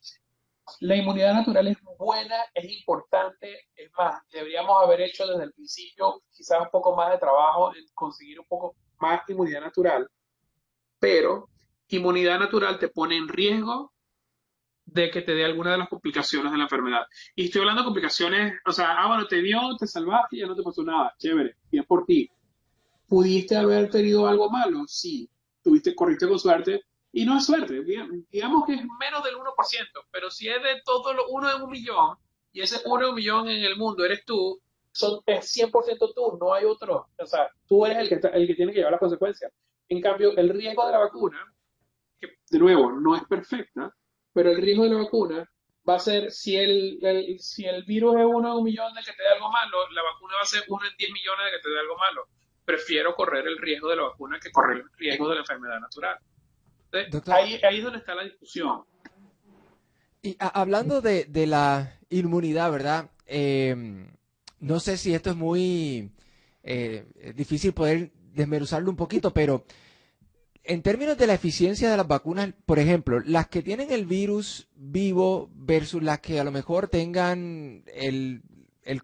La inmunidad natural es buena, es importante, es más, deberíamos haber hecho desde el principio quizás un poco más de trabajo en conseguir un poco más inmunidad natural, pero inmunidad natural te pone en riesgo de que te dé alguna de las complicaciones de la enfermedad. Y estoy hablando de complicaciones, o sea, ah, bueno, te dio, te salvaste y ya no te pasó nada, chévere, bien por ti. ¿Pudiste haber tenido algo malo? Sí. ¿Tuviste, corriste con suerte? Y no es suerte, digamos que es menos del 1%, pero si es de todo lo uno en un millón, y ese uno en un millón en el mundo eres tú, son, es 100% tú, no hay otro. O sea, tú eres el que, el que tiene que llevar las consecuencias. En cambio, el riesgo de la vacuna, que de nuevo no es perfecta, pero el riesgo de la vacuna va a ser, si el, si el virus es uno en un millón de que te dé algo malo, la vacuna va a ser uno en 10 millones de que te dé algo malo. Prefiero correr el riesgo de la vacuna que correr el riesgo de la enfermedad natural. Ahí, es donde está la discusión. Y hablando de, la inmunidad, ¿verdad? Em, no sé si esto es muy eh, difícil poder desmeruzarlo un poquito, pero en términos de la eficiencia de las vacunas, por ejemplo, las que tienen el virus vivo versus las que a lo mejor tengan el,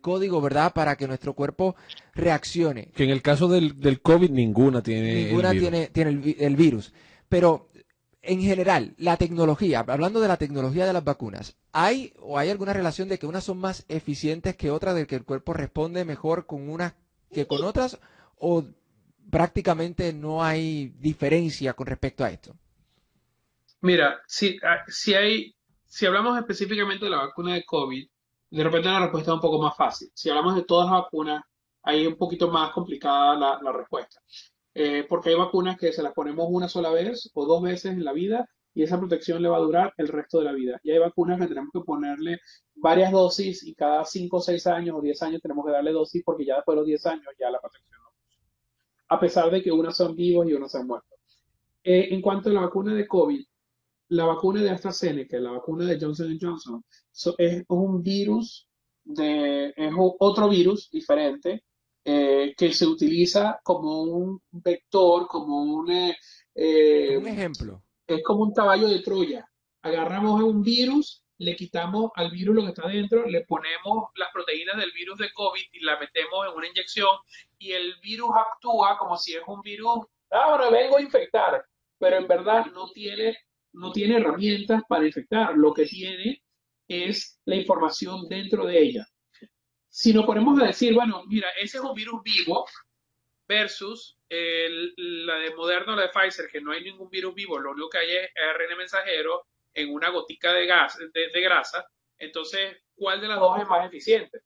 código, ¿verdad? Para que nuestro cuerpo reaccione. Que en el caso del, del COVID ninguna tiene ninguna el virus. tiene, tiene el, el virus. Pero en general, la tecnología, hablando de la tecnología de las vacunas, ¿hay o hay alguna relación de que unas son más eficientes que otras, de que el cuerpo responde mejor con unas que con otras, o prácticamente no hay diferencia con respecto a esto? Mira, si, ah, si hay, si hablamos específicamente de la vacuna de COVID, de repente la respuesta es un poco más fácil. Si hablamos de todas las vacunas, ahí es un poquito más complicada la, la respuesta. Eh, porque hay vacunas que se las ponemos una sola vez o dos veces en la vida y esa protección le va a durar el resto de la vida. Y hay vacunas que tenemos que ponerle varias dosis y cada 5 o 6 años o 10 años tenemos que darle dosis porque ya después de los 10 años ya la protección no. A pesar de que unas son vivos y unas han muerto. Eh, en cuanto a la vacuna de COVID, la vacuna de AstraZeneca, la vacuna de Johnson Johnson, es un virus, de, es otro virus diferente eh, que se utiliza como un vector, como un... Eh, un ejemplo. Es como un caballo de Troya. Agarramos un virus, le quitamos al virus lo que está dentro, le ponemos las proteínas del virus de COVID y la metemos en una inyección y el virus actúa como si es un virus, ah, bueno, vengo a infectar, pero en verdad no tiene, no tiene herramientas para infectar. Lo que tiene es la información dentro de ella si nos ponemos a decir, bueno, mira, ese es un virus vivo versus la de Moderna la de Pfizer, que no hay ningún virus vivo, lo único que hay es ARN mensajero en una gotica de, gas, de, grasa, entonces, ¿cuál de las dos es más eficiente?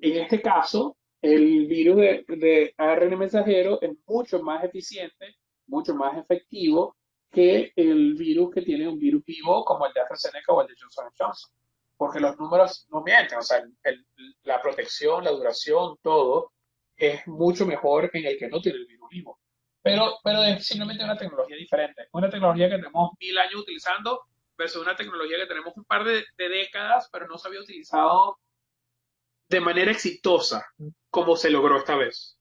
En este caso, el virus de, de ARN mensajero es mucho más eficiente, mucho más efectivo que el virus que tiene un virus vivo como el de AstraZeneca o el de Johnson Johnson porque los números no mienten, o sea, la protección, la duración, todo es mucho mejor en el que no tiene el virus vivo. Pero, pero es simplemente una tecnología diferente. Una tecnología que tenemos mil años utilizando versus una tecnología que tenemos un par de, de décadas, pero no se había utilizado de manera exitosa como se logró esta vez.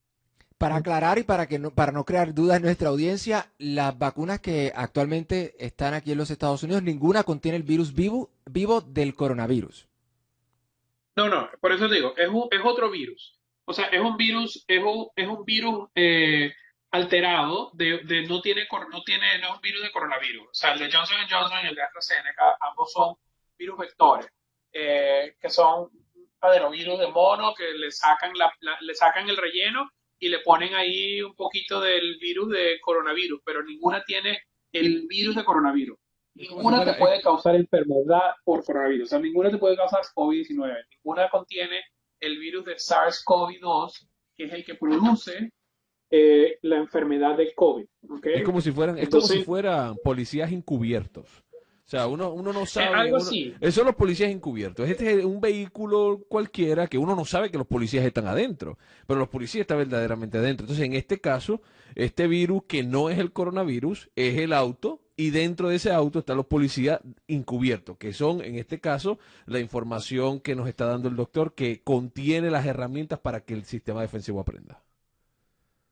Para aclarar y para que no, para no crear dudas en nuestra audiencia, las vacunas que actualmente están aquí en los Estados Unidos, ninguna contiene el virus vivo, vivo del coronavirus. No, no, por eso digo, es, es otro virus. O sea, es un virus, es un, es un virus eh, alterado, de, de, no tiene, no tiene, no es un virus de coronavirus. O sea, el de Johnson Johnson y el de AstraZeneca, ambos son virus vectores, eh, que son adenovirus de mono que le sacan, la, le sacan el relleno y le ponen ahí un poquito del virus de coronavirus, pero ninguna tiene el virus de coronavirus. Ninguna te puede causar enfermedad por coronavirus, o sea, ninguna te puede causar COVID-19, ninguna contiene el virus de SARS-CoV-2, que es el que produce eh, la enfermedad de COVID. Es como si fueran, es como si fueran policías encubiertos. O sea, uno, uno no sabe. Algo así. Esos son los policías encubiertos. Este es un vehículo cualquiera que uno no sabe que los policías están adentro, pero los policías están verdaderamente adentro. Entonces, en este caso, este virus que no es el coronavirus, es el auto, y dentro de ese auto están los policías encubiertos, que son, en este caso, la información que nos está dando el doctor, que contiene las herramientas para que el sistema defensivo aprenda.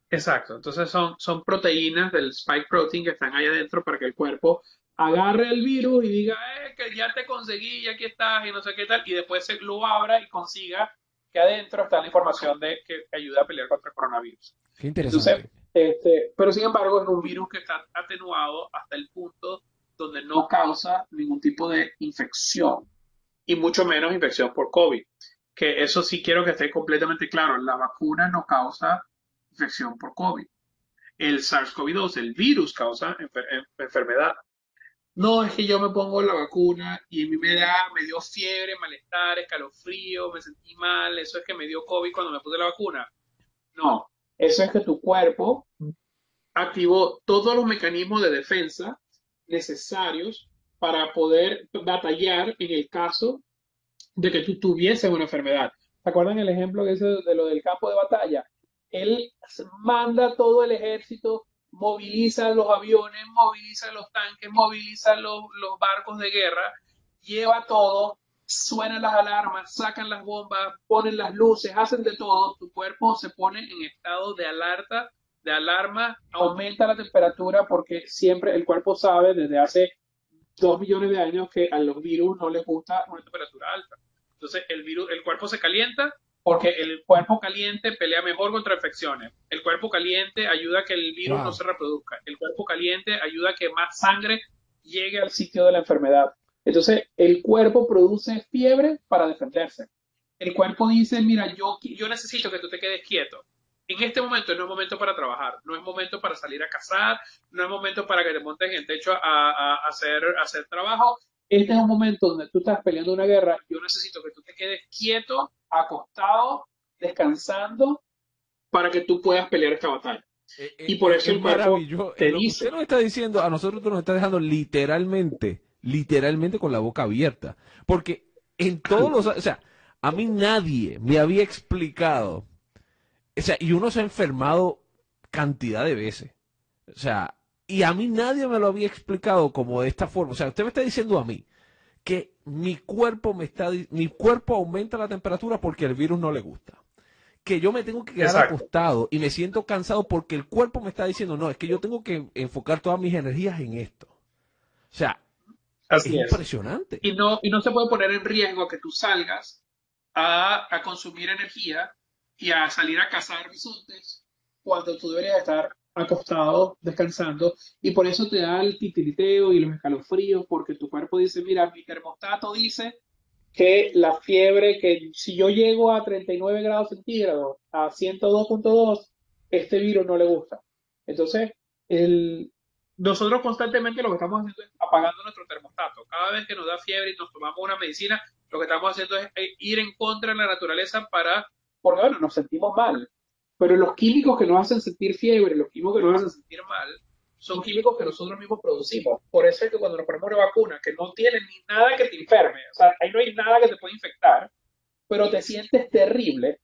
Exacto, entonces son, son proteínas del spike protein que están ahí adentro para que el cuerpo agarre el virus y diga, eh, que ya te conseguí, y aquí estás, y no sé qué tal, y después se lo abra y consiga que adentro está la información de que ayuda a pelear contra el coronavirus. Qué interesante. este, pero sin embargo es un virus que está atenuado hasta el punto donde no causa ningún tipo de infección y mucho menos infección por COVID. Que eso sí quiero que esté completamente claro, la vacuna no causa infección por COVID. El SARS-CoV-2, el virus, causa enfermedad. No, es que yo me pongo la vacuna y a mí me da, me dio fiebre, malestar, escalofrío, me sentí mal, eso es que me dio COVID cuando me puse la vacuna. No, eso es que tu cuerpo activó todos los mecanismos de defensa necesarios para poder batallar en el caso de que tú tuvieses una enfermedad. ¿Se acuerdan el ejemplo de lo del campo de batalla? Él manda todo el ejército moviliza los aviones, moviliza los tanques, moviliza los, barcos de guerra, lleva todo, suenan las alarmas, sacan las bombas, ponen las luces, hacen de todo, tu cuerpo se pone en estado de alerta, de alarma, aumenta la temperatura porque siempre el cuerpo sabe desde hace dos millones de años que a los virus no les gusta una temperatura alta. Entonces el virus, el cuerpo se calienta, porque el cuerpo caliente pelea mejor contra infecciones. El cuerpo caliente ayuda a que el virus no se reproduzca. El cuerpo caliente ayuda a que más sangre llegue al sitio de la enfermedad. Entonces, el cuerpo produce fiebre para defenderse. El cuerpo dice, mira, yo, yo necesito que tú te quedes quieto. En este momento no es momento para trabajar, no es momento para salir a cazar, no es momento para que te montes en techo a, hacer, a hacer trabajo. Este es un momento donde tú estás peleando una guerra. Yo necesito que tú te quedes quieto, acostado, descansando, para que tú puedas pelear esta batalla. Eh, eh, y por eso el cuerpo te dice. Usted nos está diciendo, a nosotros nos está dejando literalmente, literalmente con la boca abierta. Porque en todos los. O sea, a mí nadie me había explicado. O sea, y uno se ha enfermado cantidad de veces. O sea, y a mí nadie me lo había explicado como de esta forma. O sea, usted me está diciendo a mí que mi cuerpo me está, mi cuerpo aumenta la temperatura porque el virus no le gusta que yo me tengo que quedar acostado y me siento cansado porque el cuerpo me está diciendo, no, es que yo tengo que enfocar todas mis energías en esto. O sea, es, impresionante. Y no, y no se puede poner en riesgo que tú salgas a, consumir energía y a salir a cazar bisontes cuando tú deberías estar acostado, descansando, y por eso te da el titiriteo y los escalofríos, porque tu cuerpo dice, mira, mi termostato dice que la fiebre, que si yo llego a 39 grados centígrados, a 102.2, este virus no le gusta. Entonces, el, nosotros constantemente lo que estamos haciendo es apagando nuestro termostato. Cada vez que nos da fiebre y nos tomamos una medicina, lo que estamos haciendo es ir en contra de la naturaleza para, porque bueno, nos sentimos mal. Pero los químicos que nos hacen sentir fiebre, los químicos que nos hacen sentir mal, son químicos que nosotros mismos producimos. Por eso es que cuando nos ponemos una vacuna que no tiene ni nada que te enferme, o sea, ahí no hay nada que te pueda infectar, pero te sientes terrible,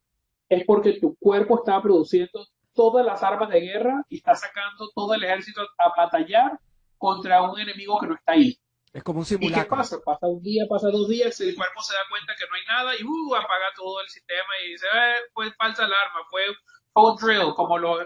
es porque tu cuerpo está produciendo todas las armas de guerra y está sacando todo el ejército a batallar contra un enemigo que no está ahí. Es como un simulacro. ¿Y qué pasa? Pasa un día, pasa dos días, el cuerpo se da cuenta que no hay nada y uh, apaga todo el sistema y dice, eh, fue falsa alarma, fue drill, como los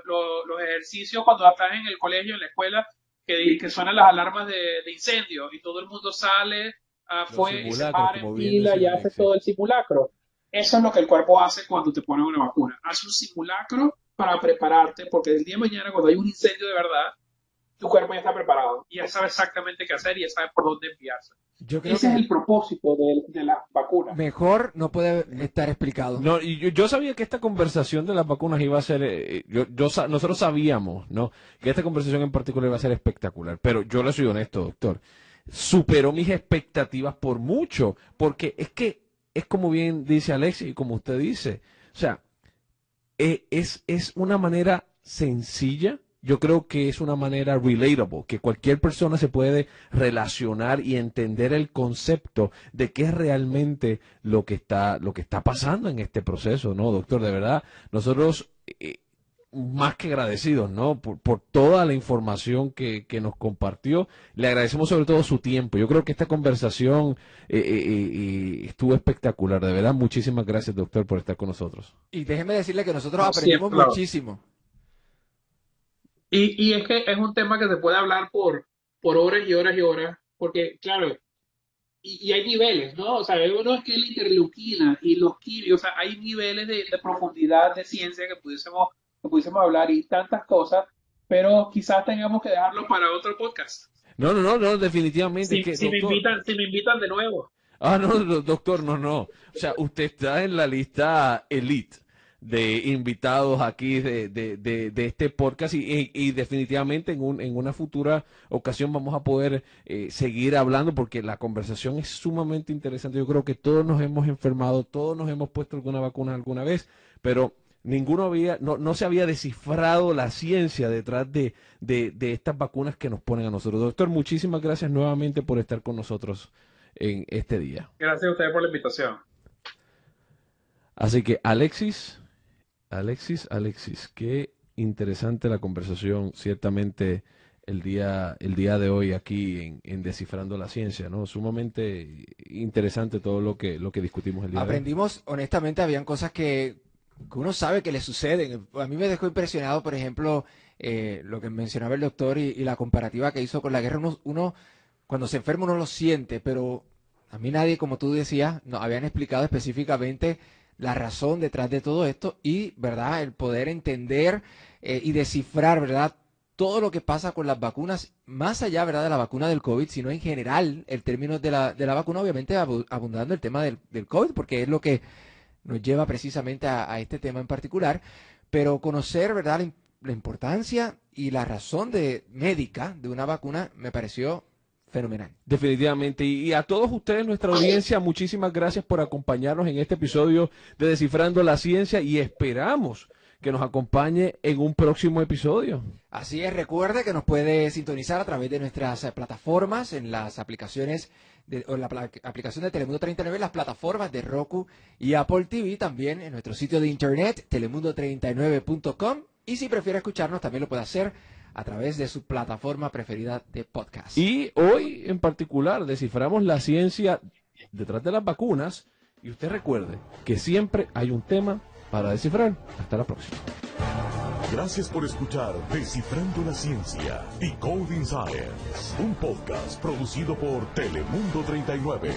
ejercicios cuando estás en el colegio, en la escuela, que, que suenan las alarmas de, incendio y todo el mundo sale afuera y se para en fila y hace todo el simulacro. Eso es lo que el cuerpo hace cuando te pone una vacuna. Hace un simulacro para prepararte, porque el día de mañana, cuando hay un incendio de verdad, tu cuerpo ya está preparado y ya sabe exactamente qué hacer y ya sabe por dónde enviarse. Ese es el propósito de, la vacuna. Mejor no puede estar explicado. No, y yo, sabía que esta conversación de las vacunas iba a ser, eh, yo, nosotros sabíamos, ¿no? Que esta conversación en particular iba a ser espectacular, pero yo le soy honesto, doctor. Superó mis expectativas por mucho, porque es que es como bien dice Alexis y como usted dice, o sea, e, es, es una manera sencilla yo creo que es una manera relatable, que cualquier persona se puede relacionar y entender el concepto de qué es realmente lo que está, lo que está pasando en este proceso, ¿no, doctor? De verdad, nosotros eh, más que agradecidos, ¿no? Por, toda la información que, nos compartió. Le agradecemos sobre todo su tiempo. Yo creo que esta conversación eh, eh, estuvo espectacular. De verdad, muchísimas gracias, doctor, por estar con nosotros. Y déjeme decirle que nosotros aprendimos muchísimo. Y, es que es un tema que se puede hablar por, por horas y horas y horas, porque, claro, y, hay niveles, ¿no? O sea, uno es que la interleuquina y los químicos, o sea, hay niveles de, profundidad de ciencia que pudiésemos, que pudiésemos hablar y tantas cosas, pero quizás tengamos que dejarlo para otro podcast. No, no, no, no definitivamente. Si, me invitan, si me invitan de nuevo. Ah, no, doctor, no, no. O sea, usted está en la lista elite de invitados aquí de, de, de, este podcast y, y, definitivamente en, un, en una futura ocasión vamos a poder eh, seguir hablando porque la conversación es sumamente interesante. Yo creo que todos nos hemos enfermado, todos nos hemos puesto alguna vacuna alguna vez, pero ninguno había, no, no se había descifrado la ciencia detrás de, de, estas vacunas que nos ponen a nosotros. Doctor, muchísimas gracias nuevamente por estar con nosotros en este día. Gracias a ustedes por la invitación. Así que Alexis, Alexis, Alexis, qué interesante la conversación, ciertamente el día, el día de hoy aquí en, Descifrando la Ciencia, ¿no? Sumamente interesante todo lo que, lo que discutimos el día Aprendimos, de hoy. honestamente, habían cosas que, uno sabe que le suceden. A mí me dejó impresionado, por ejemplo, eh, lo que mencionaba el doctor y, la comparativa que hizo con la guerra. Uno, uno, cuando se enferma, uno lo siente, pero a mí nadie, como tú decías, no habían explicado específicamente la razón detrás de todo esto y, ¿verdad?, el poder entender eh, y descifrar, ¿verdad?, todo lo que pasa con las vacunas, más allá ¿verdad? de la vacuna del COVID, sino en general, el término de la, de la vacuna, obviamente abundando el tema del, del, COVID, porque es lo que nos lleva precisamente a, este tema en particular, pero conocer ¿verdad? La, la importancia y la razón de médica de una vacuna me pareció fenomenal. Definitivamente. Y, a todos ustedes, nuestra audiencia, muchísimas gracias por acompañarnos en este episodio de Descifrando la Ciencia y esperamos que nos acompañe en un próximo episodio. Así es, recuerde que nos puede sintonizar a través de nuestras eh, plataformas, en las aplicaciones, de, o la aplicación de Telemundo 39, las plataformas de Roku y Apple TV, también en nuestro sitio de internet, telemundo39.com. Y si prefiere escucharnos, también lo puede hacer a través de su plataforma preferida de podcast. Y hoy en particular desciframos la ciencia detrás de las vacunas y usted recuerde que siempre hay un tema para descifrar. Hasta la próxima. Gracias por escuchar Descifrando la Ciencia, Decoding Science, un podcast producido por Telemundo 39.